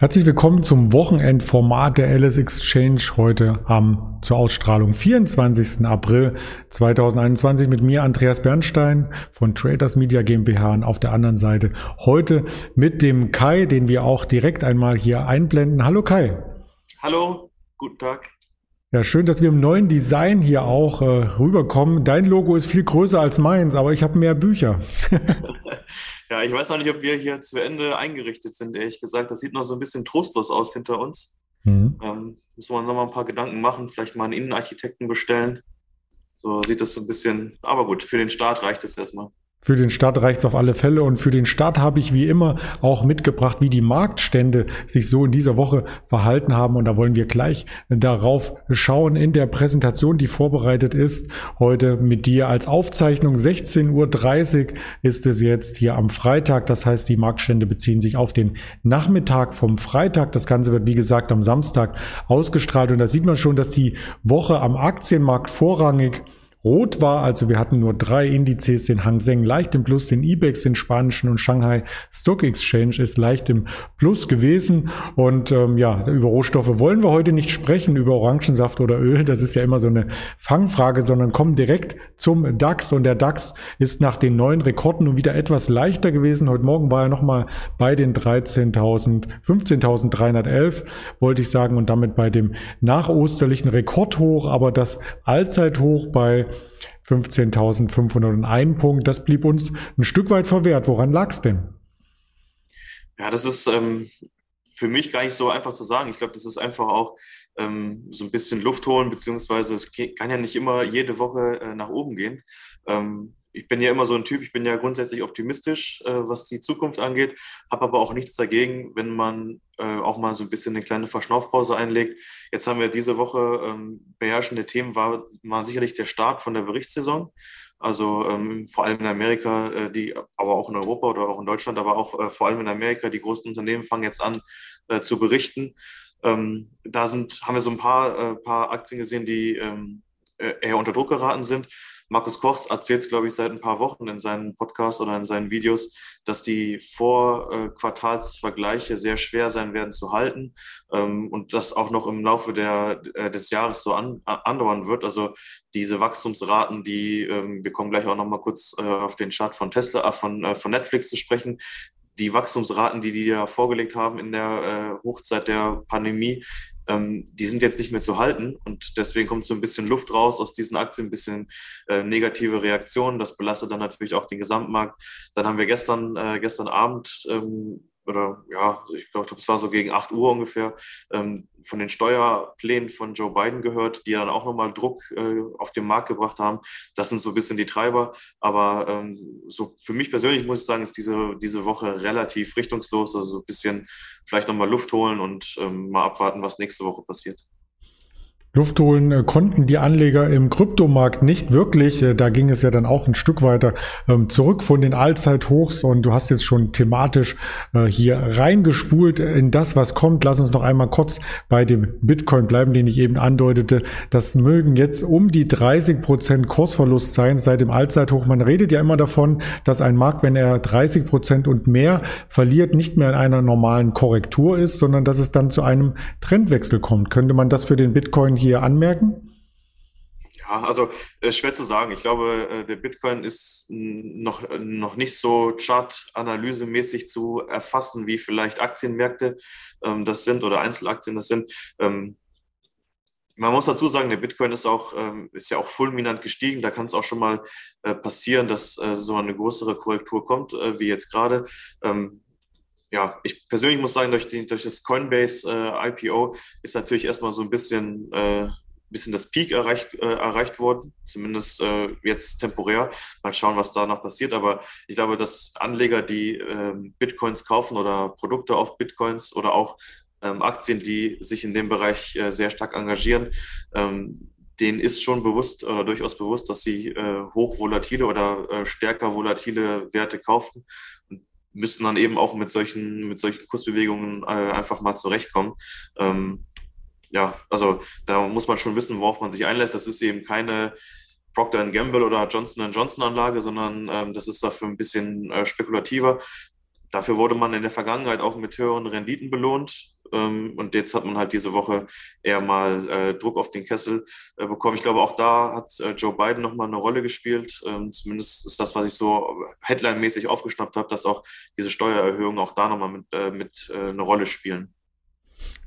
Herzlich willkommen zum Wochenendformat der LS Exchange heute am zur Ausstrahlung 24. April 2021 mit mir Andreas Bernstein von Traders Media GmbH und auf der anderen Seite heute mit dem Kai, den wir auch direkt einmal hier einblenden. Hallo Kai. Hallo, guten Tag. Ja, schön, dass wir im neuen Design hier auch äh, rüberkommen. Dein Logo ist viel größer als meins, aber ich habe mehr Bücher. ja, ich weiß noch nicht, ob wir hier zu Ende eingerichtet sind, ehrlich gesagt. Das sieht noch so ein bisschen trostlos aus hinter uns. Mhm. Ähm, müssen wir uns noch mal ein paar Gedanken machen, vielleicht mal einen Innenarchitekten bestellen. So sieht das so ein bisschen, aber gut, für den Start reicht es erstmal. Für den Start reicht es auf alle Fälle und für den Start habe ich wie immer auch mitgebracht, wie die Marktstände sich so in dieser Woche verhalten haben und da wollen wir gleich darauf schauen in der Präsentation, die vorbereitet ist. Heute mit dir als Aufzeichnung 16.30 Uhr ist es jetzt hier am Freitag. Das heißt, die Marktstände beziehen sich auf den Nachmittag vom Freitag. Das Ganze wird wie gesagt am Samstag ausgestrahlt und da sieht man schon, dass die Woche am Aktienmarkt vorrangig rot war. Also wir hatten nur drei Indizes, den Hang Seng leicht im Plus, den IBEX, den spanischen und Shanghai Stock Exchange ist leicht im Plus gewesen. Und ähm, ja, über Rohstoffe wollen wir heute nicht sprechen, über Orangensaft oder Öl. Das ist ja immer so eine Fangfrage, sondern kommen direkt zum DAX. Und der DAX ist nach den neuen Rekorden nun wieder etwas leichter gewesen. Heute Morgen war er nochmal bei den 13.000, 15.311, wollte ich sagen, und damit bei dem nachosterlichen Rekordhoch, aber das Allzeithoch bei 15.501 Punkt. Das blieb uns ein Stück weit verwehrt. Woran lag es denn? Ja, das ist ähm, für mich gar nicht so einfach zu sagen. Ich glaube, das ist einfach auch ähm, so ein bisschen Luft holen, beziehungsweise es kann ja nicht immer jede Woche äh, nach oben gehen. Ähm, ich bin ja immer so ein Typ, ich bin ja grundsätzlich optimistisch, äh, was die Zukunft angeht, habe aber auch nichts dagegen, wenn man äh, auch mal so ein bisschen eine kleine Verschnaufpause einlegt. Jetzt haben wir diese Woche ähm, beherrschende Themen, war, war sicherlich der Start von der Berichtssaison. Also ähm, vor allem in Amerika, äh, die, aber auch in Europa oder auch in Deutschland, aber auch äh, vor allem in Amerika, die großen Unternehmen fangen jetzt an äh, zu berichten. Ähm, da sind, haben wir so ein paar, äh, paar Aktien gesehen, die ähm, äh, eher unter Druck geraten sind. Markus Kochs erzählt es, glaube ich, seit ein paar Wochen in seinen Podcasts oder in seinen Videos, dass die Vorquartalsvergleiche sehr schwer sein werden zu halten ähm, und das auch noch im Laufe der, äh, des Jahres so an, andauern wird. Also diese Wachstumsraten, die, ähm, wir kommen gleich auch noch mal kurz äh, auf den Chart von Tesla, äh, von, äh, von Netflix zu sprechen, die Wachstumsraten, die die ja vorgelegt haben in der äh, Hochzeit der Pandemie, ähm, die sind jetzt nicht mehr zu halten und deswegen kommt so ein bisschen Luft raus aus diesen Aktien, ein bisschen äh, negative Reaktionen. Das belastet dann natürlich auch den Gesamtmarkt. Dann haben wir gestern, äh, gestern Abend ähm, oder ja, ich glaube, es war so gegen 8 Uhr ungefähr, ähm, von den Steuerplänen von Joe Biden gehört, die dann auch nochmal Druck äh, auf den Markt gebracht haben. Das sind so ein bisschen die Treiber. Aber ähm, so für mich persönlich muss ich sagen, ist diese, diese Woche relativ richtungslos. Also so ein bisschen vielleicht nochmal Luft holen und ähm, mal abwarten, was nächste Woche passiert. Luft holen äh, konnten die Anleger im Kryptomarkt nicht wirklich. Äh, da ging es ja dann auch ein Stück weiter ähm, zurück von den Allzeithochs und du hast jetzt schon thematisch äh, hier reingespult in das, was kommt. Lass uns noch einmal kurz bei dem Bitcoin bleiben, den ich eben andeutete. Das mögen jetzt um die 30 Prozent Kursverlust sein seit dem Allzeithoch. Man redet ja immer davon, dass ein Markt, wenn er 30 Prozent und mehr verliert, nicht mehr in einer normalen Korrektur ist, sondern dass es dann zu einem Trendwechsel kommt. Könnte man das für den Bitcoin hier anmerken? Ja, also äh, schwer zu sagen. Ich glaube, äh, der Bitcoin ist noch, noch nicht so chartanalysemäßig zu erfassen, wie vielleicht Aktienmärkte ähm, das sind oder Einzelaktien das sind. Ähm, man muss dazu sagen, der Bitcoin ist auch ähm, ist ja auch fulminant gestiegen. Da kann es auch schon mal äh, passieren, dass äh, so eine größere Korrektur kommt, äh, wie jetzt gerade. Ähm, ja, ich persönlich muss sagen, durch, die, durch das Coinbase äh, IPO ist natürlich erstmal so ein bisschen, äh, bisschen das Peak erreicht, äh, erreicht worden, zumindest äh, jetzt temporär. Mal schauen, was da noch passiert. Aber ich glaube, dass Anleger, die ähm, Bitcoins kaufen oder Produkte auf Bitcoins oder auch ähm, Aktien, die sich in dem Bereich äh, sehr stark engagieren, ähm, denen ist schon bewusst oder durchaus bewusst, dass sie äh, hochvolatile oder stärker volatile Werte kaufen müssen dann eben auch mit solchen, mit solchen Kursbewegungen äh, einfach mal zurechtkommen. Ähm, ja, also da muss man schon wissen, worauf man sich einlässt. Das ist eben keine Procter Gamble oder Johnson Johnson Anlage, sondern ähm, das ist dafür ein bisschen äh, spekulativer. dafür wurde man in der Vergangenheit auch mit höheren Renditen belohnt. Ähm, und jetzt hat man halt diese Woche eher mal äh, Druck auf den Kessel äh, bekommen. Ich glaube, auch da hat äh, Joe Biden nochmal eine Rolle gespielt. Ähm, zumindest ist das, was ich so headline-mäßig aufgeschnappt habe, dass auch diese Steuererhöhungen auch da nochmal mit, äh, mit äh, eine Rolle spielen.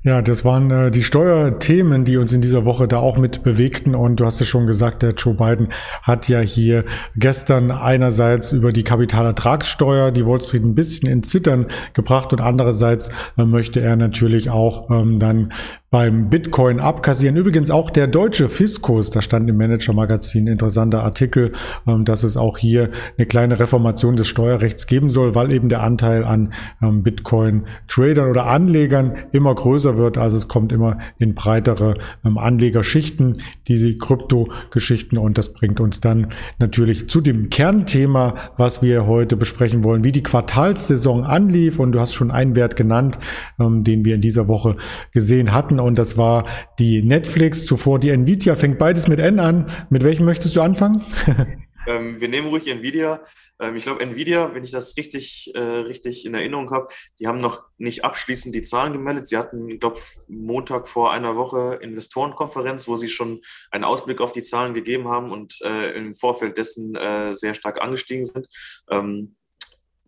Ja, das waren äh, die Steuerthemen, die uns in dieser Woche da auch mit bewegten. Und du hast es schon gesagt, der Joe Biden hat ja hier gestern einerseits über die Kapitalertragssteuer die Wall Street ein bisschen in Zittern gebracht und andererseits äh, möchte er natürlich auch ähm, dann beim Bitcoin abkassieren. Übrigens auch der deutsche Fiskus, da stand im Manager-Magazin interessanter Artikel, ähm, dass es auch hier eine kleine Reformation des Steuerrechts geben soll, weil eben der Anteil an ähm, Bitcoin-Tradern oder Anlegern immer größer wird. Also es kommt immer in breitere ähm, Anlegerschichten, diese Krypto-Geschichten und das bringt uns dann natürlich zu dem Kernthema, was wir heute besprechen wollen, wie die Quartalssaison anlief und du hast schon einen Wert genannt, den wir in dieser Woche gesehen hatten und das war die Netflix, zuvor die Nvidia, fängt beides mit N an. Mit welchem möchtest du anfangen? ähm, wir nehmen ruhig Nvidia. Ähm, ich glaube, Nvidia, wenn ich das richtig, äh, richtig in Erinnerung habe, die haben noch nicht abschließend die Zahlen gemeldet. Sie hatten, ich glaube, Montag vor einer Woche Investorenkonferenz, wo sie schon einen Ausblick auf die Zahlen gegeben haben und äh, im Vorfeld dessen äh, sehr stark angestiegen sind. Ähm,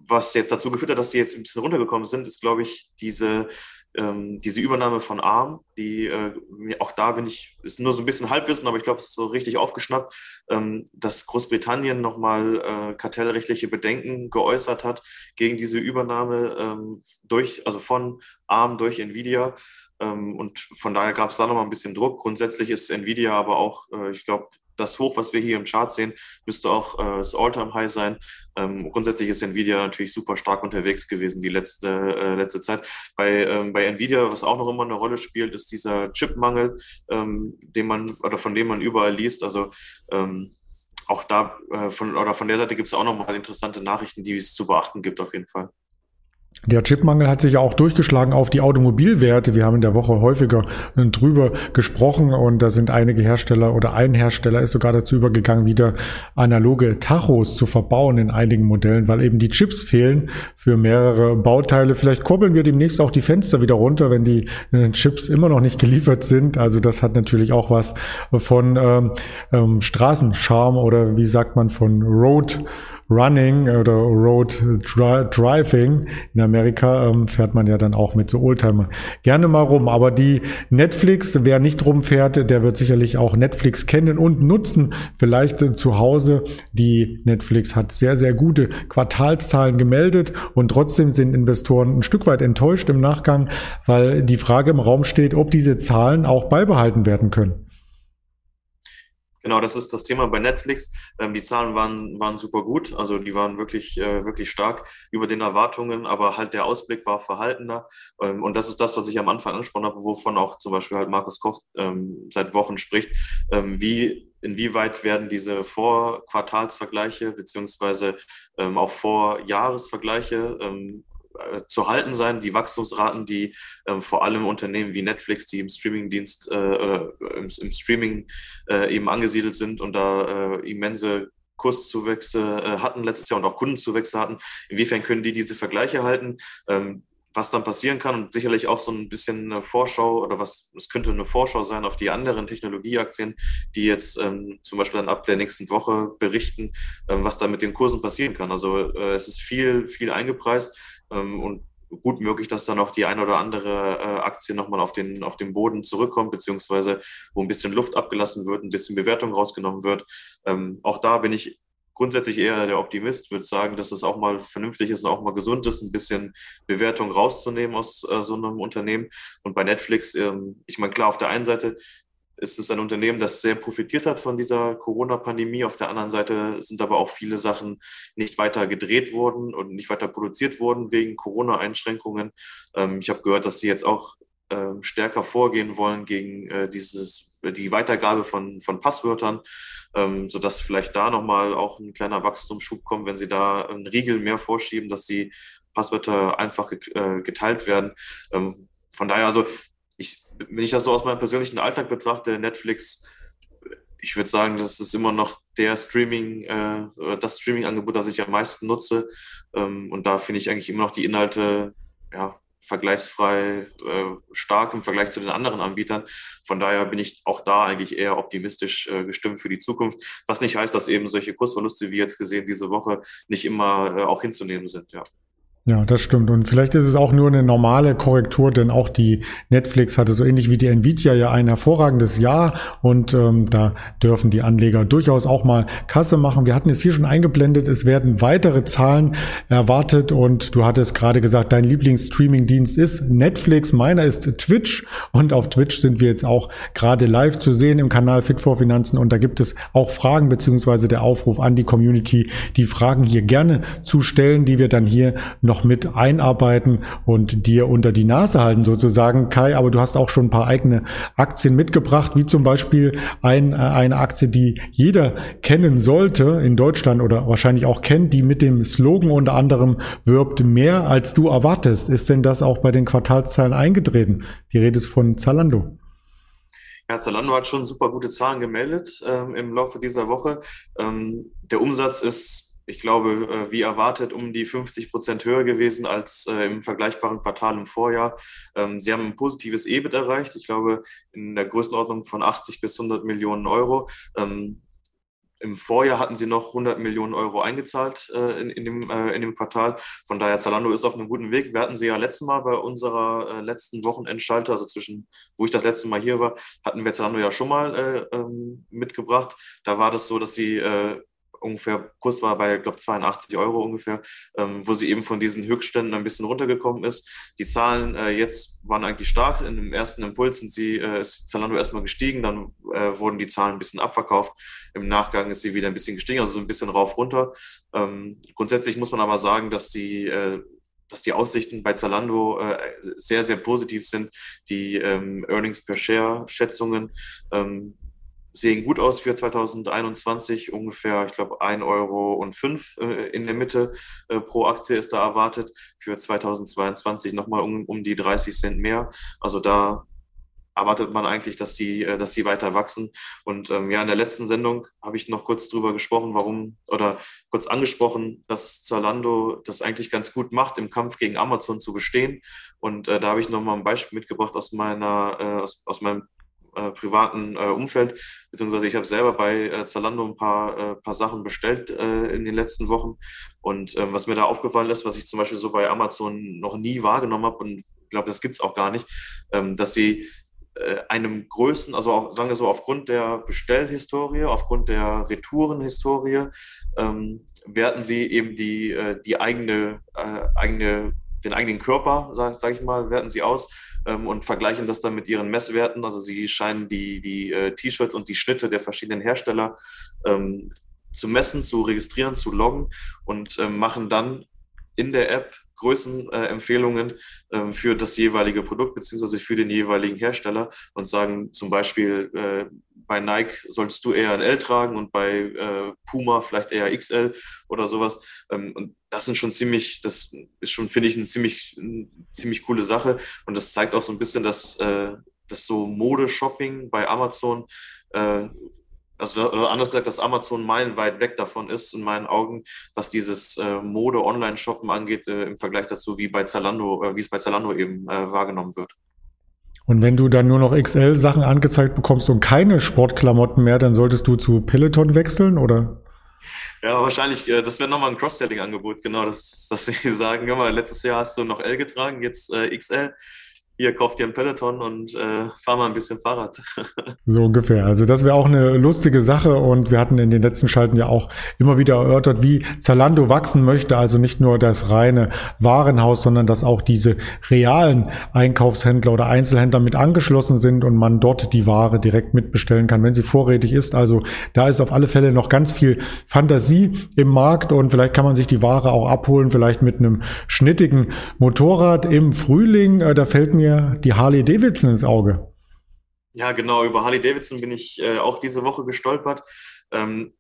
was jetzt dazu geführt hat, dass sie jetzt ein bisschen runtergekommen sind, ist, glaube ich, diese ähm, diese Übernahme von ARM, die äh, auch da bin ich, ist nur so ein bisschen Halbwissen, aber ich glaube, es ist so richtig aufgeschnappt, ähm, dass Großbritannien nochmal äh, kartellrechtliche Bedenken geäußert hat gegen diese Übernahme ähm, durch, also von ARM durch Nvidia. Ähm, und von daher gab es da nochmal ein bisschen Druck. Grundsätzlich ist Nvidia aber auch, äh, ich glaube, das Hoch, was wir hier im Chart sehen, müsste auch äh, das All-Time-High sein. Ähm, grundsätzlich ist Nvidia natürlich super stark unterwegs gewesen die letzte, äh, letzte Zeit. Bei, ähm, bei Nvidia, was auch noch immer eine Rolle spielt, ist dieser Chipmangel, ähm, den man oder von dem man überall liest. Also ähm, auch da äh, von oder von der Seite gibt es auch noch mal interessante Nachrichten, die es zu beachten gibt auf jeden Fall. Der Chipmangel hat sich auch durchgeschlagen auf die Automobilwerte. Wir haben in der Woche häufiger drüber gesprochen und da sind einige Hersteller oder ein Hersteller ist sogar dazu übergegangen, wieder analoge Tachos zu verbauen in einigen Modellen, weil eben die Chips fehlen für mehrere Bauteile. Vielleicht kurbeln wir demnächst auch die Fenster wieder runter, wenn die äh, Chips immer noch nicht geliefert sind. Also das hat natürlich auch was von ähm, ähm, Straßenscharm oder wie sagt man von Road Running oder Road Dri Driving. In Amerika ähm, fährt man ja dann auch mit so Oldtimer gerne mal rum. Aber die Netflix, wer nicht rumfährt, der wird sicherlich auch Netflix kennen und nutzen. Vielleicht äh, zu Hause. Die Netflix hat sehr, sehr gute Quartalszahlen gemeldet und trotzdem sind Investoren ein Stück weit enttäuscht im Nachgang, weil die Frage im Raum steht, ob diese Zahlen auch beibehalten werden können. Genau, das ist das Thema bei Netflix. Ähm, die Zahlen waren, waren super gut, also die waren wirklich, äh, wirklich stark über den Erwartungen, aber halt der Ausblick war verhaltener. Ähm, und das ist das, was ich am Anfang angesprochen habe, wovon auch zum Beispiel halt Markus Koch ähm, seit Wochen spricht. Ähm, wie inwieweit werden diese Vorquartalsvergleiche beziehungsweise ähm, auch Vorjahresvergleiche ähm, äh, zu halten sein. Die Wachstumsraten, die ähm, vor allem Unternehmen wie Netflix, die im Streamingdienst, äh, äh, im, im, Streaming äh, eben angesiedelt sind und da äh, immense Kurszuwächse äh, hatten letztes Jahr und auch Kundenzuwächse hatten. Inwiefern können die diese Vergleiche halten? Ähm, was dann passieren kann und sicherlich auch so ein bisschen eine Vorschau oder was, es könnte eine Vorschau sein auf die anderen Technologieaktien, die jetzt ähm, zum Beispiel dann ab der nächsten Woche berichten, ähm, was da mit den Kursen passieren kann. Also äh, es ist viel, viel eingepreist und gut möglich, dass dann auch die eine oder andere äh, Aktie nochmal auf den, auf den Boden zurückkommt, beziehungsweise wo ein bisschen Luft abgelassen wird, ein bisschen Bewertung rausgenommen wird. Ähm, auch da bin ich grundsätzlich eher der Optimist, würde sagen, dass es auch mal vernünftig ist und auch mal gesund ist, ein bisschen Bewertung rauszunehmen aus äh, so einem Unternehmen. Und bei Netflix, ähm, ich meine, klar, auf der einen Seite ist es ein Unternehmen, das sehr profitiert hat von dieser Corona-Pandemie. Auf der anderen Seite sind aber auch viele Sachen nicht weiter gedreht worden und nicht weiter produziert worden wegen Corona-Einschränkungen. Ähm, ich habe gehört, dass sie jetzt auch ähm, stärker vorgehen wollen gegen äh, dieses, die Weitergabe von, von Passwörtern, ähm, sodass vielleicht da nochmal auch ein kleiner Wachstumsschub kommt, wenn sie da einen Riegel mehr vorschieben, dass die Passwörter einfach äh, geteilt werden. von daher also ich, wenn ich das so aus meinem persönlichen Alltag betrachte, Netflix ich würde sagen, das ist immer noch der Streaming, äh, das Streaming-Angebot, das ich am meisten nutze. Ähm, und da finde ich eigentlich immer noch die Inhalte ja, vergleichsfrei äh, stark im Vergleich zu den anderen Anbietern. Von daher bin ich auch da eigentlich eher optimistisch äh, gestimmt für die Zukunft. Was nicht heißt, dass eben solche Kursverluste wie jetzt gesehen diese Woche nicht immer äh, auch hinzunehmen sind. Ja. Ja, das stimmt. Und vielleicht ist es auch nur eine normale Korrektur, denn auch die Netflix hatte so ähnlich wie die Nvidia ja ein hervorragendes Jahr. Und ähm, da dürfen die Anleger durchaus auch mal Kasse machen. Wir hatten es hier schon eingeblendet, es werden weitere Zahlen erwartet. Und du hattest gerade gesagt, dein Lieblingsstreaming-Dienst ist Netflix, meiner ist Twitch. Und auf Twitch sind wir jetzt auch gerade live zu sehen im Kanal Fit for Finanzen. Und da gibt es auch Fragen beziehungsweise der Aufruf an die Community, die Fragen hier gerne zu stellen, die wir dann hier noch noch mit einarbeiten und dir unter die Nase halten sozusagen. Kai, aber du hast auch schon ein paar eigene Aktien mitgebracht, wie zum Beispiel ein, äh, eine Aktie, die jeder kennen sollte in Deutschland oder wahrscheinlich auch kennt, die mit dem Slogan unter anderem wirbt, mehr als du erwartest. Ist denn das auch bei den Quartalszahlen eingetreten? Die Rede ist von Zalando. Ja, Zalando hat schon super gute Zahlen gemeldet ähm, im Laufe dieser Woche. Ähm, der Umsatz ist ich glaube, äh, wie erwartet, um die 50 Prozent höher gewesen als äh, im vergleichbaren Quartal im Vorjahr. Ähm, sie haben ein positives EBIT erreicht, ich glaube, in der Größenordnung von 80 bis 100 Millionen Euro. Ähm, Im Vorjahr hatten sie noch 100 Millionen Euro eingezahlt äh, in, in, dem, äh, in dem Quartal. Von daher, Zalando ist auf einem guten Weg. Wir hatten sie ja letztes Mal bei unserer äh, letzten Wochenendschalter, also zwischen, wo ich das letzte Mal hier war, hatten wir Zalando ja schon mal äh, ähm, mitgebracht. Da war das so, dass sie ungefähr, Kurs war bei, glaube 82 Euro ungefähr, ähm, wo sie eben von diesen Höchstständen ein bisschen runtergekommen ist. Die Zahlen äh, jetzt waren eigentlich stark. In dem ersten Impuls sind sie, äh, ist Zalando erstmal gestiegen, dann äh, wurden die Zahlen ein bisschen abverkauft. Im Nachgang ist sie wieder ein bisschen gestiegen, also so ein bisschen rauf runter. Ähm, grundsätzlich muss man aber sagen, dass die äh, dass die Aussichten bei Zalando äh, sehr, sehr positiv sind. Die ähm, Earnings per Share Schätzungen ähm, sehen gut aus für 2021. Ungefähr, ich glaube, 1,05 Euro äh, in der Mitte äh, pro Aktie ist da erwartet. Für 2022 nochmal um, um die 30 Cent mehr. Also da erwartet man eigentlich, dass sie, äh, dass sie weiter wachsen. Und ähm, ja, in der letzten Sendung habe ich noch kurz drüber gesprochen, warum oder kurz angesprochen, dass Zalando das eigentlich ganz gut macht, im Kampf gegen Amazon zu bestehen. Und äh, da habe ich noch mal ein Beispiel mitgebracht aus meiner, äh, aus, aus meinem äh, privaten äh, Umfeld, beziehungsweise ich habe selber bei äh, Zalando ein paar, äh, paar Sachen bestellt äh, in den letzten Wochen. Und ähm, was mir da aufgefallen ist, was ich zum Beispiel so bei Amazon noch nie wahrgenommen habe und glaube, das gibt es auch gar nicht, ähm, dass sie einem Größen, also auch, sagen wir so, aufgrund der Bestellhistorie, aufgrund der Retourenhistorie, ähm, werten sie eben die, die eigene, eigene, den eigenen Körper, sage sag ich mal, werten sie aus ähm, und vergleichen das dann mit ihren Messwerten. Also sie scheinen die, die äh, T-Shirts und die Schnitte der verschiedenen Hersteller ähm, zu messen, zu registrieren, zu loggen und ähm, machen dann in der App Größenempfehlungen äh, für das jeweilige Produkt beziehungsweise für den jeweiligen Hersteller und sagen zum Beispiel, äh, bei Nike solltest du eher ein L tragen und bei äh, Puma vielleicht eher XL oder sowas. Ähm, und das sind schon ziemlich, das ist schon, finde ich, eine ziemlich, eine ziemlich coole Sache. Und das zeigt auch so ein bisschen, dass, äh, dass so Modeshopping bei Amazon äh, also oder anders gesagt, dass Amazon meilenweit weg davon ist, in meinen Augen, was dieses äh, Mode-Online-Shoppen angeht, äh, im Vergleich dazu, wie bei Zalando, äh, wie es bei Zalando eben äh, wahrgenommen wird. Und wenn du dann nur noch XL-Sachen angezeigt bekommst und keine Sportklamotten mehr, dann solltest du zu Peloton wechseln, oder? Ja, wahrscheinlich, äh, das wäre nochmal ein Cross-Selling-Angebot, genau, dass, dass sie sagen, ja mal, letztes Jahr hast du noch L getragen, jetzt äh, XL hier kauft ihr ein Peloton und äh, fahr mal ein bisschen Fahrrad. so ungefähr. Also das wäre auch eine lustige Sache und wir hatten in den letzten Schalten ja auch immer wieder erörtert, wie Zalando wachsen möchte. Also nicht nur das reine Warenhaus, sondern dass auch diese realen Einkaufshändler oder Einzelhändler mit angeschlossen sind und man dort die Ware direkt mitbestellen kann, wenn sie vorrätig ist. Also da ist auf alle Fälle noch ganz viel Fantasie im Markt und vielleicht kann man sich die Ware auch abholen, vielleicht mit einem schnittigen Motorrad im Frühling. Äh, da fällt mir mir die Harley Davidson ins Auge. Ja, genau. Über Harley Davidson bin ich äh, auch diese Woche gestolpert. Ähm,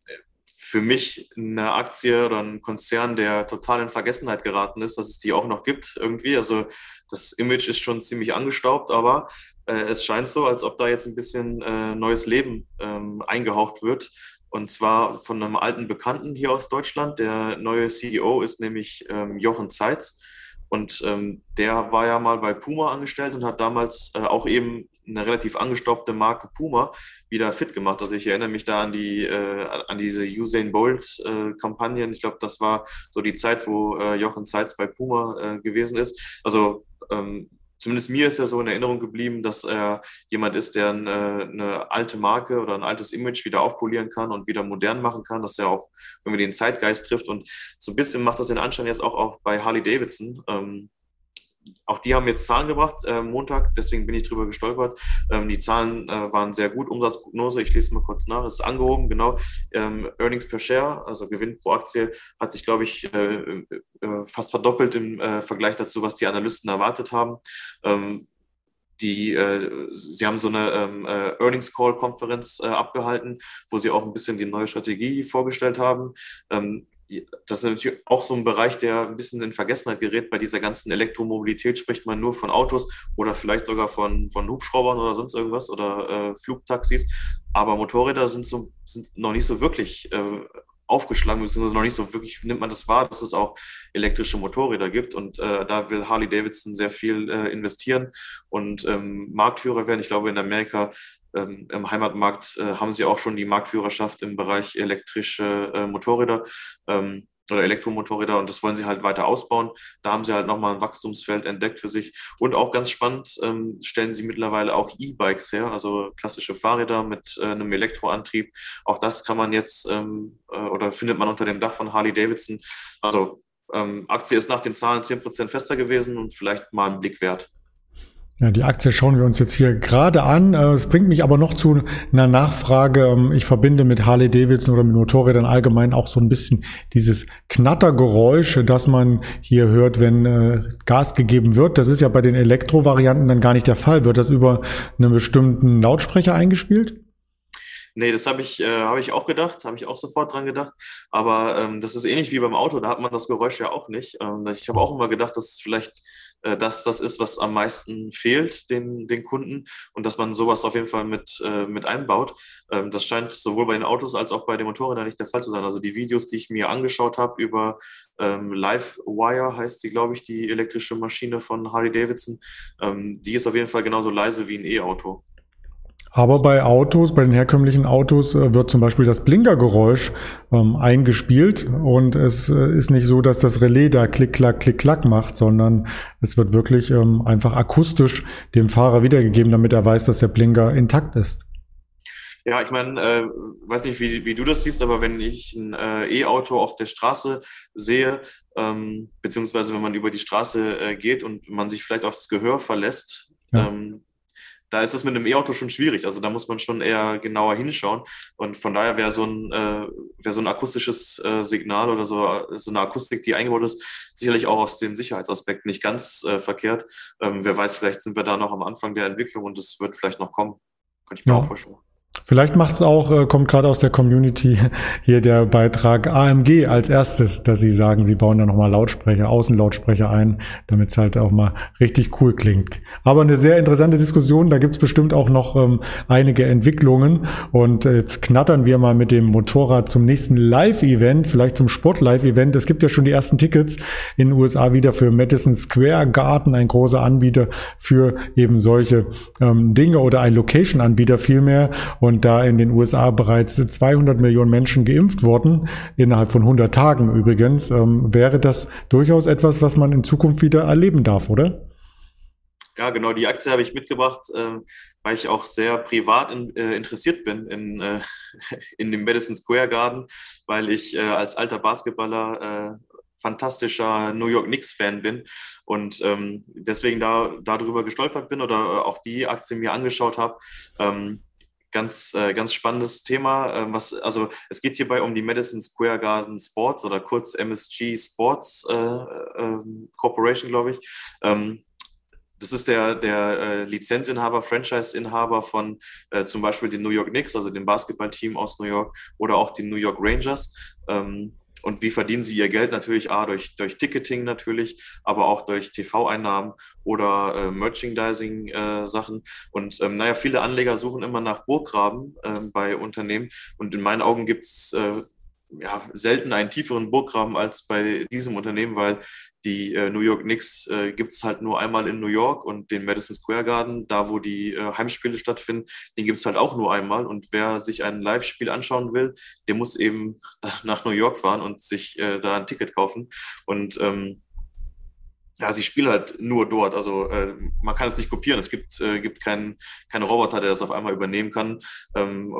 für mich eine Aktie oder ein Konzern, der total in Vergessenheit geraten ist, dass es die auch noch gibt irgendwie. Also das Image ist schon ziemlich angestaubt, aber äh, es scheint so, als ob da jetzt ein bisschen äh, neues Leben ähm, eingehaucht wird. Und zwar von einem alten Bekannten hier aus Deutschland. Der neue CEO ist nämlich ähm, Jochen Zeitz. Und ähm, der war ja mal bei Puma angestellt und hat damals äh, auch eben eine relativ angestaubte Marke Puma wieder fit gemacht. Also ich erinnere mich da an die äh, an diese Usain Bolt äh, Kampagnen. Ich glaube, das war so die Zeit, wo äh, Jochen Zeitz bei Puma äh, gewesen ist. Also ähm, zumindest mir ist er so in Erinnerung geblieben, dass er jemand ist, der eine, eine, alte Marke oder ein altes Image wieder aufpolieren kann und wieder modern machen kann, dass er auch irgendwie den Zeitgeist trifft. Und so ein bisschen macht das den Anschein jetzt auch, auch bei Harley Davidson. Ähm, auch die haben jetzt Zahlen gebracht, äh, Montag, deswegen bin ich drüber gestolpert. Ähm, die Zahlen äh, waren sehr gut. Umsatzprognose, ich lese mal kurz nach, ist angehoben, genau. Ähm, Earnings per Share, also Gewinn pro Aktie, hat sich, glaube ich, äh, äh, fast verdoppelt im äh, Vergleich dazu, was die Analysten erwartet haben. Ähm, die, äh, sie haben so eine ähm, äh, Earnings Call Konferenz äh, abgehalten, wo sie auch ein bisschen die neue Strategie vorgestellt haben. Ähm, das ist natürlich auch so ein Bereich, der ein bisschen in Vergessenheit gerät. Bei dieser ganzen Elektromobilität spricht man nur von Autos oder vielleicht sogar von, von Hubschraubern oder sonst irgendwas oder äh, Flugtaxis. Aber Motorräder sind, so, sind noch nicht so wirklich äh, aufgeschlagen, beziehungsweise noch nicht so wirklich nimmt man das wahr, dass es auch elektrische Motorräder gibt. Und äh, da will Harley Davidson sehr viel äh, investieren und ähm, Marktführer werden. Ich glaube, in Amerika ähm, im Heimatmarkt äh, haben sie auch schon die Marktführerschaft im Bereich elektrische äh, Motorräder. Ähm, oder Elektromotorräder und das wollen sie halt weiter ausbauen. Da haben sie halt nochmal ein Wachstumsfeld entdeckt für sich. Und auch ganz spannend ähm, stellen sie mittlerweile auch E-Bikes her, also klassische Fahrräder mit äh, einem Elektroantrieb. Auch das kann man jetzt ähm, äh, oder findet man unter dem Dach von Harley Davidson. Also ähm, Aktie ist nach den Zahlen 10% fester gewesen und vielleicht mal einen Blick wert. Ja, die Aktie schauen wir uns jetzt hier gerade an. Äh, es bringt mich aber noch zu einer Nachfrage. Ähm, ich verbinde mit Harley Davidson oder mit Motorrädern allgemein auch so ein bisschen dieses Knattergeräusch, das man hier hört, wenn äh, Gas gegeben wird. Das ist ja bei den Elektrovarianten dann gar nicht der Fall. Wird das über einen bestimmten Lautsprecher eingespielt? Nee, das habe ich, äh, hab ich auch gedacht, habe ich auch sofort dran gedacht. Aber ähm, das ist ähnlich wie beim Auto, da hat man das Geräusch ja auch nicht. Ähm, ich habe auch immer gedacht, dass vielleicht äh, dass das ist, was am meisten fehlt den, den Kunden und dass man sowas auf jeden Fall mit, äh, mit einbaut. Ähm, das scheint sowohl bei den Autos als auch bei den Motorrädern nicht der Fall zu sein. Also die Videos, die ich mir angeschaut habe über ähm, Livewire, heißt die, glaube ich, die elektrische Maschine von Harley Davidson, ähm, die ist auf jeden Fall genauso leise wie ein E-Auto. Aber bei Autos, bei den herkömmlichen Autos äh, wird zum Beispiel das Blinkergeräusch ähm, eingespielt und es äh, ist nicht so, dass das Relais da klick, klack, klick, klack macht, sondern es wird wirklich ähm, einfach akustisch dem Fahrer wiedergegeben, damit er weiß, dass der Blinker intakt ist. Ja, ich meine, äh, weiß nicht, wie, wie du das siehst, aber wenn ich ein äh, E-Auto auf der Straße sehe, ähm, beziehungsweise wenn man über die Straße äh, geht und man sich vielleicht aufs Gehör verlässt, ja. ähm, da ist es mit einem E-Auto schon schwierig. Also da muss man schon eher genauer hinschauen. Und von daher wäre so ein, äh, wäre so ein akustisches äh, Signal oder so, so eine Akustik, die eingebaut ist, sicherlich auch aus dem Sicherheitsaspekt nicht ganz äh, verkehrt. Ähm, wer weiß, vielleicht sind wir da noch am Anfang der Entwicklung und es wird vielleicht noch kommen. Könnte ich mir ja. auch vorstellen. Vielleicht macht es auch, äh, kommt gerade aus der Community hier der Beitrag AMG als erstes, dass sie sagen, sie bauen da nochmal Lautsprecher, Außenlautsprecher ein, damit es halt auch mal richtig cool klingt. Aber eine sehr interessante Diskussion, da gibt's bestimmt auch noch ähm, einige Entwicklungen. Und jetzt knattern wir mal mit dem Motorrad zum nächsten Live-Event, vielleicht zum Sport-Live-Event. Es gibt ja schon die ersten Tickets in den USA wieder für Madison Square Garden, ein großer Anbieter für eben solche ähm, Dinge oder ein Location-Anbieter vielmehr. Und da in den USA bereits 200 Millionen Menschen geimpft wurden, innerhalb von 100 Tagen übrigens, ähm, wäre das durchaus etwas, was man in Zukunft wieder erleben darf, oder? Ja, genau, die Aktie habe ich mitgebracht, äh, weil ich auch sehr privat in, äh, interessiert bin in, äh, in dem Madison Square Garden, weil ich äh, als alter Basketballer äh, fantastischer New York Knicks-Fan bin und ähm, deswegen da darüber gestolpert bin oder auch die Aktie mir angeschaut habe. Ähm, ganz, äh, ganz spannendes Thema. Äh, was, also es geht hierbei um die Madison Square Garden Sports oder kurz MSG Sports äh, ähm, Corporation, glaube ich. Ähm, das ist der, der äh, Lizenzinhaber, Franchise-Inhaber von äh, zum Beispiel den New York Knicks, also dem Basketballteam aus New York oder auch den New York Rangers. Ähm, und wie verdienen sie ihr Geld? Natürlich A, durch, durch Ticketing natürlich, aber auch durch TV-Einnahmen oder äh, Merchandising-Sachen. Äh, und ähm, naja, viele Anleger suchen immer nach Burggraben äh, bei Unternehmen. Und in meinen Augen gibt es äh, ja, selten einen tieferen Burggraben als bei diesem Unternehmen, weil die äh, New York Knicks äh, gibt es halt nur einmal in New York und den Madison Square Garden, da wo die äh, Heimspiele stattfinden, den gibt es halt auch nur einmal. Und wer sich ein Live-Spiel anschauen will, der muss eben nach New York fahren und sich äh, da ein Ticket kaufen. Und ähm, ja, sie spielen halt nur dort. Also äh, man kann es nicht kopieren. Es gibt, äh, gibt keinen keinen Roboter, der das auf einmal übernehmen kann. Ähm,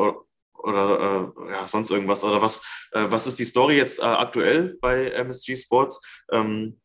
oder äh, ja, sonst irgendwas. Oder was, äh, was ist die Story jetzt äh, aktuell bei MSG Sports? Ähm,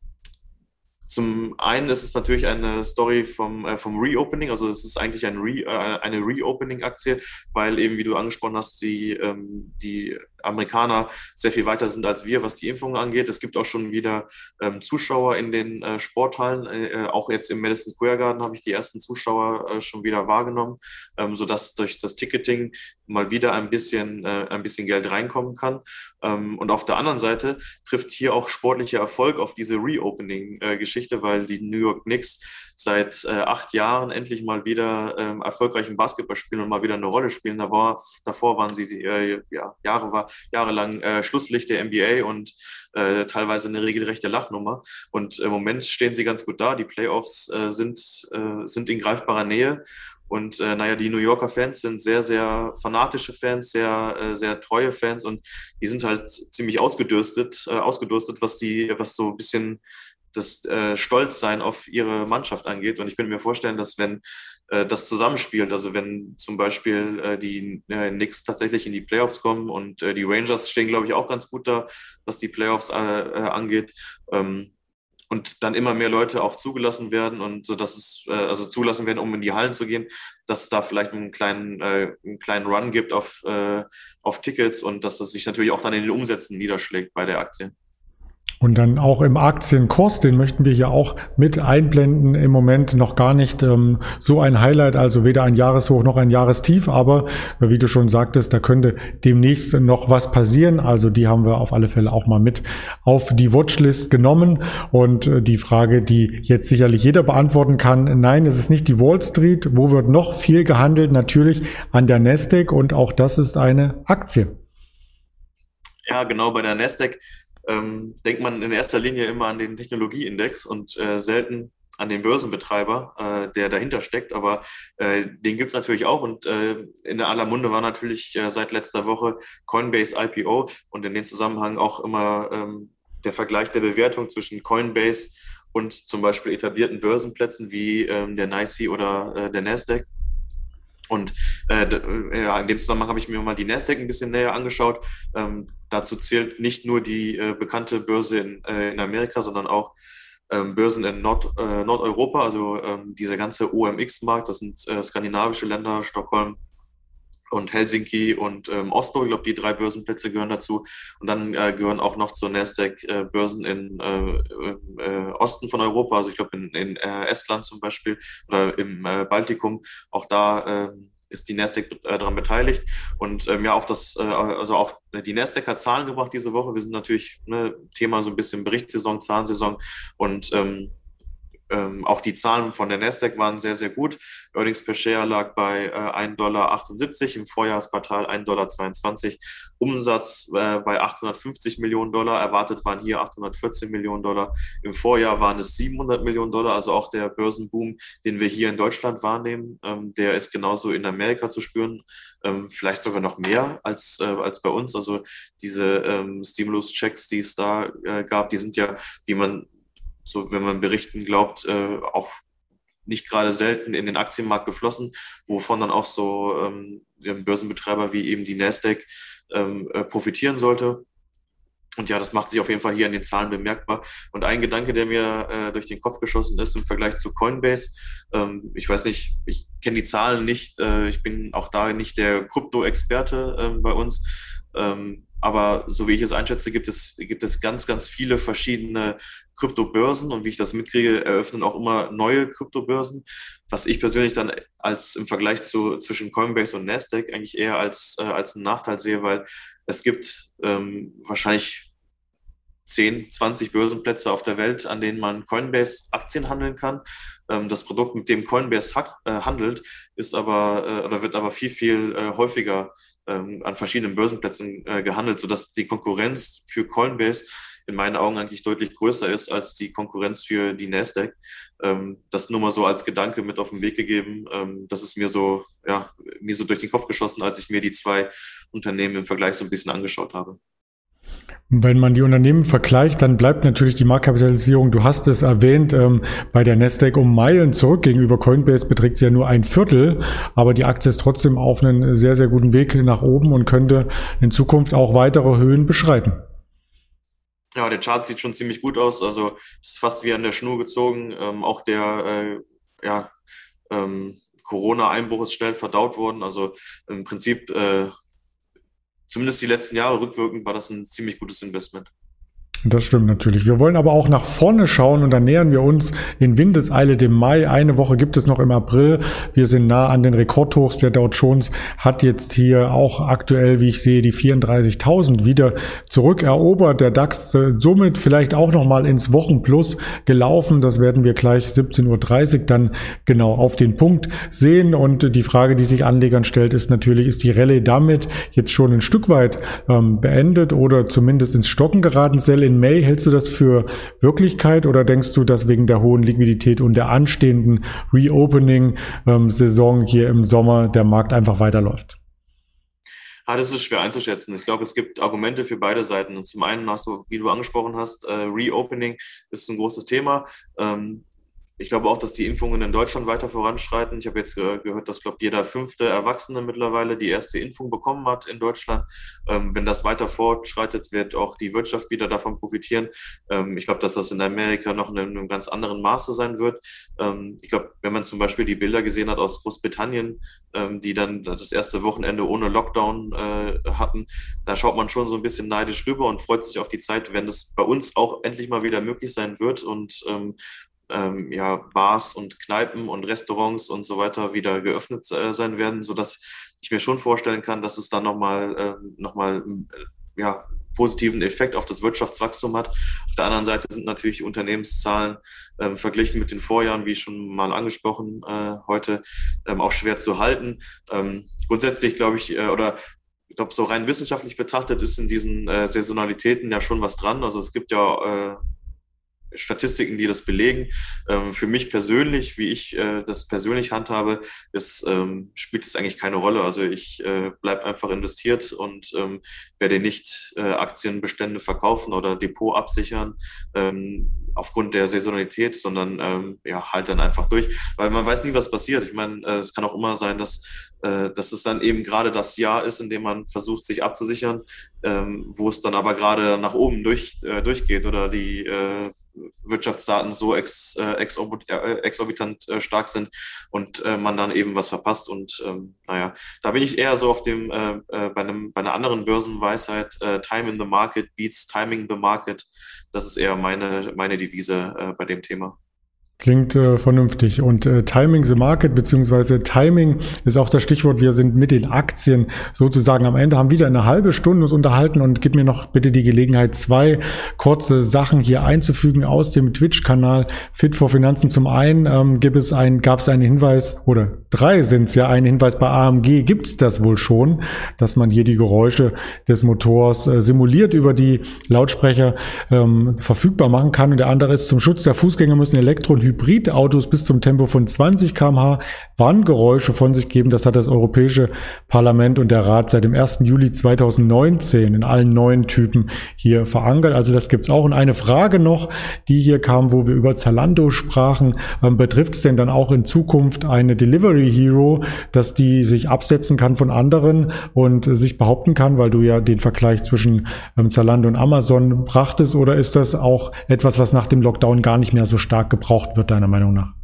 zum einen ist es natürlich eine Story vom, äh, vom Reopening, also es ist eigentlich ein Re, äh, eine Reopening-Aktie, weil eben, wie du angesprochen hast, die, ähm, die Amerikaner sehr viel weiter sind als wir, was die Impfungen angeht. Es gibt auch schon wieder ähm, Zuschauer in den äh, Sporthallen. Äh, auch jetzt im Madison Square Garden habe ich die ersten Zuschauer äh, schon wieder wahrgenommen, ähm, sodass durch das Ticketing mal wieder ein bisschen, äh, ein bisschen Geld reinkommen kann. Ähm, und auf der anderen Seite trifft hier auch sportlicher Erfolg auf diese Reopening-Geschichte, weil die New York Knicks seit äh, acht Jahren endlich mal wieder ähm, erfolgreichen Basketball spielen und mal wieder eine Rolle spielen. Da war, davor waren sie äh, ja, Jahre, war, jahrelang äh, Schlusslicht der NBA und äh, teilweise eine regelrechte Lachnummer. Und im Moment stehen sie ganz gut da. Die Playoffs äh, sind, äh, sind in greifbarer Nähe. Und äh, naja, die New Yorker Fans sind sehr, sehr fanatische Fans, sehr, äh, sehr treue Fans und die sind halt ziemlich ausgedürstet, ausgedurstet, was die, was so ein bisschen das äh, Stolzsein auf ihre Mannschaft angeht. Und ich könnte mir vorstellen, dass wenn das zusammenspielt, also wenn zum Beispiel äh, die äh, Knicks tatsächlich in die Playoffs kommen und äh, die Rangers stehen, glaube ich, auch ganz gut da, was die Playoffs äh, äh, angeht. Ähm, und dann immer mehr Leute auch zugelassen werden und so, dass es äh, also zulassen werden, um in die Hallen zu gehen, dass es da vielleicht einen kleinen, äh, einen kleinen Run gibt auf, äh, auf Tickets und dass das sich natürlich auch dann in den Umsätzen niederschlägt bei der Aktie. Und dann auch im Aktienkurs, den möchten wir hier auch mit einblenden. Im Moment noch gar nicht ähm, so ein Highlight, also weder ein Jahreshoch noch ein Jahrestief. Aber wie du schon sagtest, da könnte demnächst noch was passieren. Also die haben wir auf alle Fälle auch mal mit auf die Watchlist genommen. Und äh, die Frage, die jetzt sicherlich jeder beantworten kann, nein, es ist nicht die Wall Street. Wo wird noch viel gehandelt? Natürlich an der Nasdaq. Und auch das ist eine Aktie. Ja, genau, bei der Nasdaq ähm, denkt man in erster Linie immer an den Technologieindex und äh, selten an den Börsenbetreiber, äh, der dahinter steckt. Aber äh, den gibt es natürlich auch. Und äh, in aller Munde war natürlich äh, seit letzter Woche Coinbase IPO und in dem Zusammenhang auch immer ähm, der Vergleich der Bewertung zwischen Coinbase und zum Beispiel etablierten Börsenplätzen wie ähm, der NYSE oder äh, der Nasdaq. Und äh, ja, in dem Zusammenhang habe ich mir mal die Nasdaq ein bisschen näher angeschaut. Ähm, dazu zählt nicht nur die äh, bekannte Börse in, äh, in Amerika, sondern auch ähm, Börsen in Nord, äh, Nordeuropa, also ähm, dieser ganze OMX-Markt, das sind äh, skandinavische Länder, Stockholm, und Helsinki und ähm, Oslo. Ich glaube, die drei Börsenplätze gehören dazu. Und dann äh, gehören auch noch zur Nasdaq äh, Börsen in Osten von Europa, also ich glaube in, in Estland zum Beispiel oder im Baltikum. Auch da äh, ist die Nasdaq äh, daran beteiligt. Und ähm, ja, auch das, äh, also auch die Nasdaq hat Zahlen gebracht diese Woche. Wir sind natürlich ne, Thema so ein bisschen Berichtssaison, Zahlensaison und ähm, ähm, auch die Zahlen von der Nasdaq waren sehr, sehr gut. Earnings per Share lag bei äh, 1,78 Dollar, im Vorjahresquartal 1,22 Dollar. Umsatz äh, bei 850 Millionen Dollar, erwartet waren hier 814 Millionen Dollar. Im Vorjahr waren es 700 Millionen Dollar, also auch der Börsenboom, den wir hier in Deutschland wahrnehmen, ähm, der ist genauso in Amerika zu spüren, ähm, vielleicht sogar noch mehr als, äh, als bei uns. Also diese ähm, Stimulus-Checks, die es da äh, gab, die sind ja, wie man so wenn man Berichten glaubt, äh, auch nicht gerade selten in den Aktienmarkt geflossen, wovon dann auch so ähm, Börsenbetreiber wie eben die Nasdaq ähm, äh, profitieren sollte. Und ja, das macht sich auf jeden Fall hier in den Zahlen bemerkbar. Und ein Gedanke, der mir äh, durch den Kopf geschossen ist im Vergleich zu Coinbase, ähm, ich weiß nicht, ich kenne die Zahlen nicht, äh, ich bin auch da nicht der Krypto-Experte äh, bei uns. Ähm, aber so wie ich es einschätze, gibt es, gibt es ganz, ganz viele verschiedene Kryptobörsen und wie ich das mitkriege, eröffnen auch immer neue Kryptobörsen, was ich persönlich dann als im Vergleich zu, zwischen Coinbase und Nasdaq eigentlich eher als, äh, als einen Nachteil sehe, weil es gibt ähm, wahrscheinlich 10, 20 Börsenplätze auf der Welt, an denen man Coinbase-Aktien handeln kann. Ähm, das Produkt, mit dem Coinbase äh, handelt, ist aber äh, oder wird aber viel, viel äh, häufiger ähm, an verschiedenen Börsenplätzen gehandelt, sodass die Konkurrenz für Coinbase in meinen Augen eigentlich deutlich größer ist als die Konkurrenz für die Nasdaq. Ähm, das nur mal so als Gedanke mit auf den Weg gegeben. das ist mir so, ja, mir so durch den Kopf geschossen, als ich mir die zwei Unternehmen im Vergleich so ein bisschen angeschaut habe. Wenn man die Unternehmen vergleicht, dann bleibt natürlich die Marktkapitalisierung, du hast es erwähnt, ähm, bei der Nasdaq um Meilen zurück. Gegenüber Coinbase beträgt sie ja nur ein Viertel, aber die Aktie ist trotzdem auf einen sehr, sehr guten Weg nach oben und könnte in Zukunft auch weitere Höhen beschreiten. Ja, der Chart sieht schon ziemlich gut aus. Also ist fast wie an der Schnur gezogen. Ähm, auch der äh, ja, ähm, Corona-Einbruch ist schnell verdaut worden. Also im Prinzip äh, zumindest die letzten Jahre rückwirkend war das ein ziemlich gutes Investment. Das stimmt natürlich. Wir wollen aber auch nach vorne schauen und dann nähern wir uns in Windeseile dem Mai. Eine Woche gibt es noch im April. Wir sind nah an den Rekordhochs. Der Dow Jones hat jetzt hier auch aktuell, wie ich sehe, die 34.000 wieder zurückerobert. Der DAX äh, somit vielleicht auch nochmal ins Wochenplus gelaufen. Das werden wir gleich 17.30 Uhr dann genau auf den Punkt sehen. Und die Frage, die sich Anlegern stellt, ist natürlich, ist die Rallye damit jetzt schon ein Stück weit ähm, beendet oder zumindest ins Stocken geraten? Sell in May, hältst du das für Wirklichkeit oder denkst du, dass wegen der hohen Liquidität und der anstehenden Reopening-Saison ähm, hier im Sommer der Markt einfach weiterläuft? Ah, das ist schwer einzuschätzen. Ich glaube, es gibt Argumente für beide Seiten. Und zum einen hast du, wie du angesprochen hast, äh, Reopening ist ein großes Thema. Ähm, ich glaube auch, dass die Impfungen in Deutschland weiter voranschreiten. Ich habe jetzt gehört, dass, glaube jeder fünfte Erwachsene mittlerweile die erste Impfung bekommen hat in Deutschland. Ähm, wenn das weiter fortschreitet, wird auch die Wirtschaft wieder davon profitieren. Ähm, ich glaube, dass das in Amerika noch in einem ganz anderen Maße sein wird. Ähm, ich glaube, wenn man zum Beispiel die Bilder gesehen hat aus Großbritannien, ähm, die dann das erste Wochenende ohne Lockdown äh, hatten, da schaut man schon so ein bisschen neidisch rüber und freut sich auf die Zeit, wenn das bei uns auch endlich mal wieder möglich sein wird und ähm, ja, Bars und Kneipen und Restaurants und so weiter wieder geöffnet äh, sein werden, sodass ich mir schon vorstellen kann, dass es dann nochmal äh, noch mal, äh, ja, positiven Effekt auf das Wirtschaftswachstum hat. Auf der anderen Seite sind natürlich Unternehmenszahlen ähm, verglichen mit den Vorjahren, wie schon mal angesprochen äh, heute, ähm, auch schwer zu halten. Ähm, grundsätzlich glaube ich, äh, oder ich glaube, so rein wissenschaftlich betrachtet ist in diesen äh, Saisonalitäten ja schon was dran. Also es gibt ja äh, Statistiken, die das belegen. Ähm, für mich persönlich, wie ich äh, das persönlich handhabe, ist, ähm, spielt es eigentlich keine Rolle. Also ich äh, bleibe einfach investiert und ähm, werde nicht äh, Aktienbestände verkaufen oder Depot absichern ähm, aufgrund der Saisonalität, sondern ähm, ja, halt dann einfach durch, weil man weiß nie, was passiert. Ich meine, äh, es kann auch immer sein, dass, äh, dass es dann eben gerade das Jahr ist, in dem man versucht, sich abzusichern, ähm, wo es dann aber gerade nach oben durch, äh, durchgeht oder die äh, Wirtschaftsdaten so ex, äh, äh, exorbitant äh, stark sind und äh, man dann eben was verpasst. Und ähm, naja, da bin ich eher so auf dem, äh, äh, bei, einem, bei einer anderen Börsenweisheit, Time in the Market beats Timing the Market. Das ist eher meine, meine Devise bei dem Thema. Klingt äh, vernünftig. Und äh, Timing the Market, beziehungsweise Timing ist auch das Stichwort. Wir sind mit den Aktien sozusagen am Ende, haben wieder eine halbe Stunde uns unterhalten und gib mir noch bitte die Gelegenheit, zwei kurze Sachen hier einzufügen aus dem Twitch-Kanal Fit for Finanzen. Zum einen ähm, gibt es ein, gab es einen Hinweis, oder drei sind es ja, ein Hinweis bei AMG gibt es das wohl schon, dass man hier die Geräusche des Motors äh, simuliert über die Lautsprecher ähm, verfügbar machen kann. Und der andere ist zum Schutz der Fußgänger müssen Elektro- und Hybridautos bis zum Tempo von 20 km/h Warngeräusche von sich geben. Das hat das Europäische Parlament und der Rat seit dem 1. Juli 2019 in allen neuen Typen hier verankert. Also das gibt's auch. Und eine Frage noch, die hier kam, wo wir über Zalando sprachen, ähm, betrifft es denn dann auch in Zukunft eine Delivery Hero, dass die sich absetzen kann von anderen und sich behaupten kann, weil du ja den Vergleich zwischen ähm, Zalando und Amazon brachtest, oder ist das auch etwas, was nach dem Lockdown gar nicht mehr so stark gebraucht wird, deiner Meinung nach?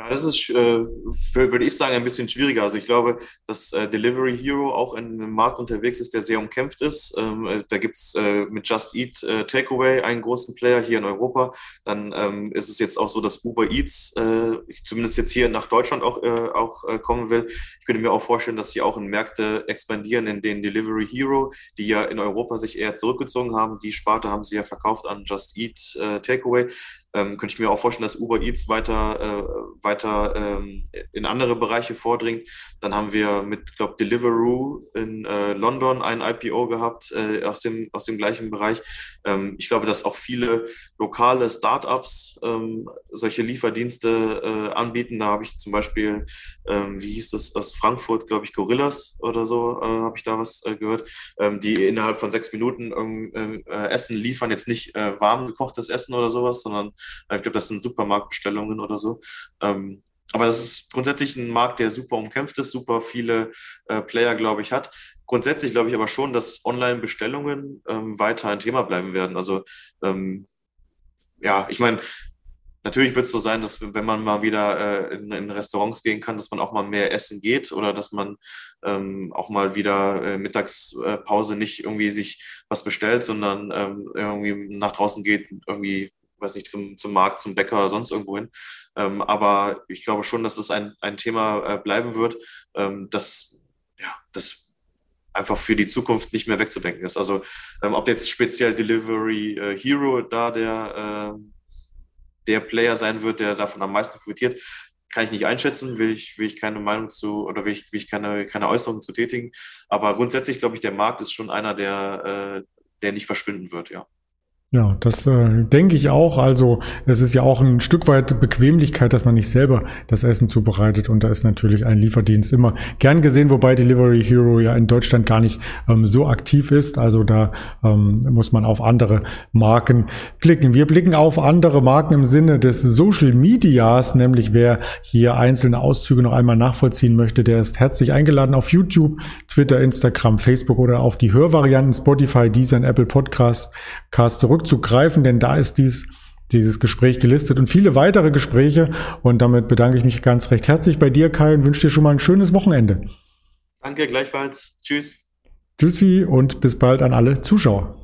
Ja, das ist, äh, würde ich sagen, ein bisschen schwieriger. Also ich glaube, dass äh, Delivery Hero auch in einem Markt unterwegs ist, der sehr umkämpft ist. Ähm, äh, da gibt's äh, mit Just Eat äh, Takeaway einen großen Player hier in Europa. Dann ähm, ist es jetzt auch so, dass Uber Eats äh, zumindest jetzt hier nach Deutschland auch, auch kommen will. Ich könnte mir auch vorstellen, dass sie auch in Märkte expandieren, in den Delivery Hero, die ja in Europa sich eher zurückgezogen haben. Die Sparte haben sie ja verkauft an Just Eat Takeaway ähm, könnte ich mir auch vorstellen, dass Uber Eats weiter, äh, weiter ähm, in andere Bereiche vordringt. Dann haben wir mit, glaube Deliveroo in äh, London ein IPO gehabt äh, aus, dem, aus dem gleichen Bereich. Ähm, ich glaube, dass auch viele lokale Startups ähm, solche Lieferdienste äh, anbieten. Da habe ich zum Beispiel, ähm, wie hieß das, aus Frankfurt, glaube ich, Gorillas oder so, äh, habe ich da was äh, gehört, ähm, die innerhalb von sechs Minuten Essen liefern, jetzt nicht warm gekochtes Essen oder sowas, sondern ich glaube, das sind Supermarktbestellungen oder so. Ähm, aber das ist grundsätzlich ein Markt, der super umkämpft ist, super viele äh, Player, glaube ich, hat. Grundsätzlich glaube ich aber schon, dass Online-Bestellungen ähm, weiter ein Thema bleiben werden. Also ähm, ja, ich meine, natürlich wird es so sein, dass wenn man mal wieder äh, in, in, Restaurants gehen kann, dass man auch mal mehr essen geht oder dass man ähm, auch mal wieder äh, Mittagspause nicht irgendwie sich was bestellt, sondern ähm, irgendwie nach draußen geht, irgendwie weiß nicht, zum, zum Markt, zum Bäcker oder sonst irgendwo hin. Ähm, aber ich glaube schon, dass es ein, ein Thema äh, bleiben wird, ähm, das, ja, das einfach für die Zukunft nicht mehr wegzudenken ist. Also ähm, ob jetzt speziell Delivery äh, Hero da der, äh, der Player sein wird, der davon am meisten profitiert, kann ich nicht einschätzen, will ich, will ich keine Meinung zu oder will ich, will ich keine, keine Äußerungen zu tätigen. Aber grundsätzlich glaube ich, der Markt ist schon einer, der, äh, der nicht verschwinden wird, ja. Ja, das äh, denke ich auch. Also es ist ja auch ein Stück weit Bequemlichkeit, dass man nicht selber das Essen zubereitet. Und da ist natürlich ein Lieferdienst immer gern gesehen, wobei Delivery Hero ja in Deutschland gar nicht ähm, so aktiv ist. Also da ähm, muss man auf andere Marken blicken. Wir blicken auf andere Marken im Sinne des Social Medias, nämlich wer hier einzelne Auszüge noch einmal nachvollziehen möchte, der ist herzlich eingeladen auf YouTube, Twitter, Instagram, Facebook oder auf die Hörvarianten Spotify, Deezer Apple Podcasts zurück zurückzugreifen, denn da ist dies, dieses Gespräch gelistet und viele weitere Gespräche. Und damit bedanke ich mich ganz recht herzlich bei dir, Kai, und wünsche dir schon mal ein schönes Wochenende. Danke, gleichfalls. Tschüss. Tschüssi und bis bald an alle Zuschauer.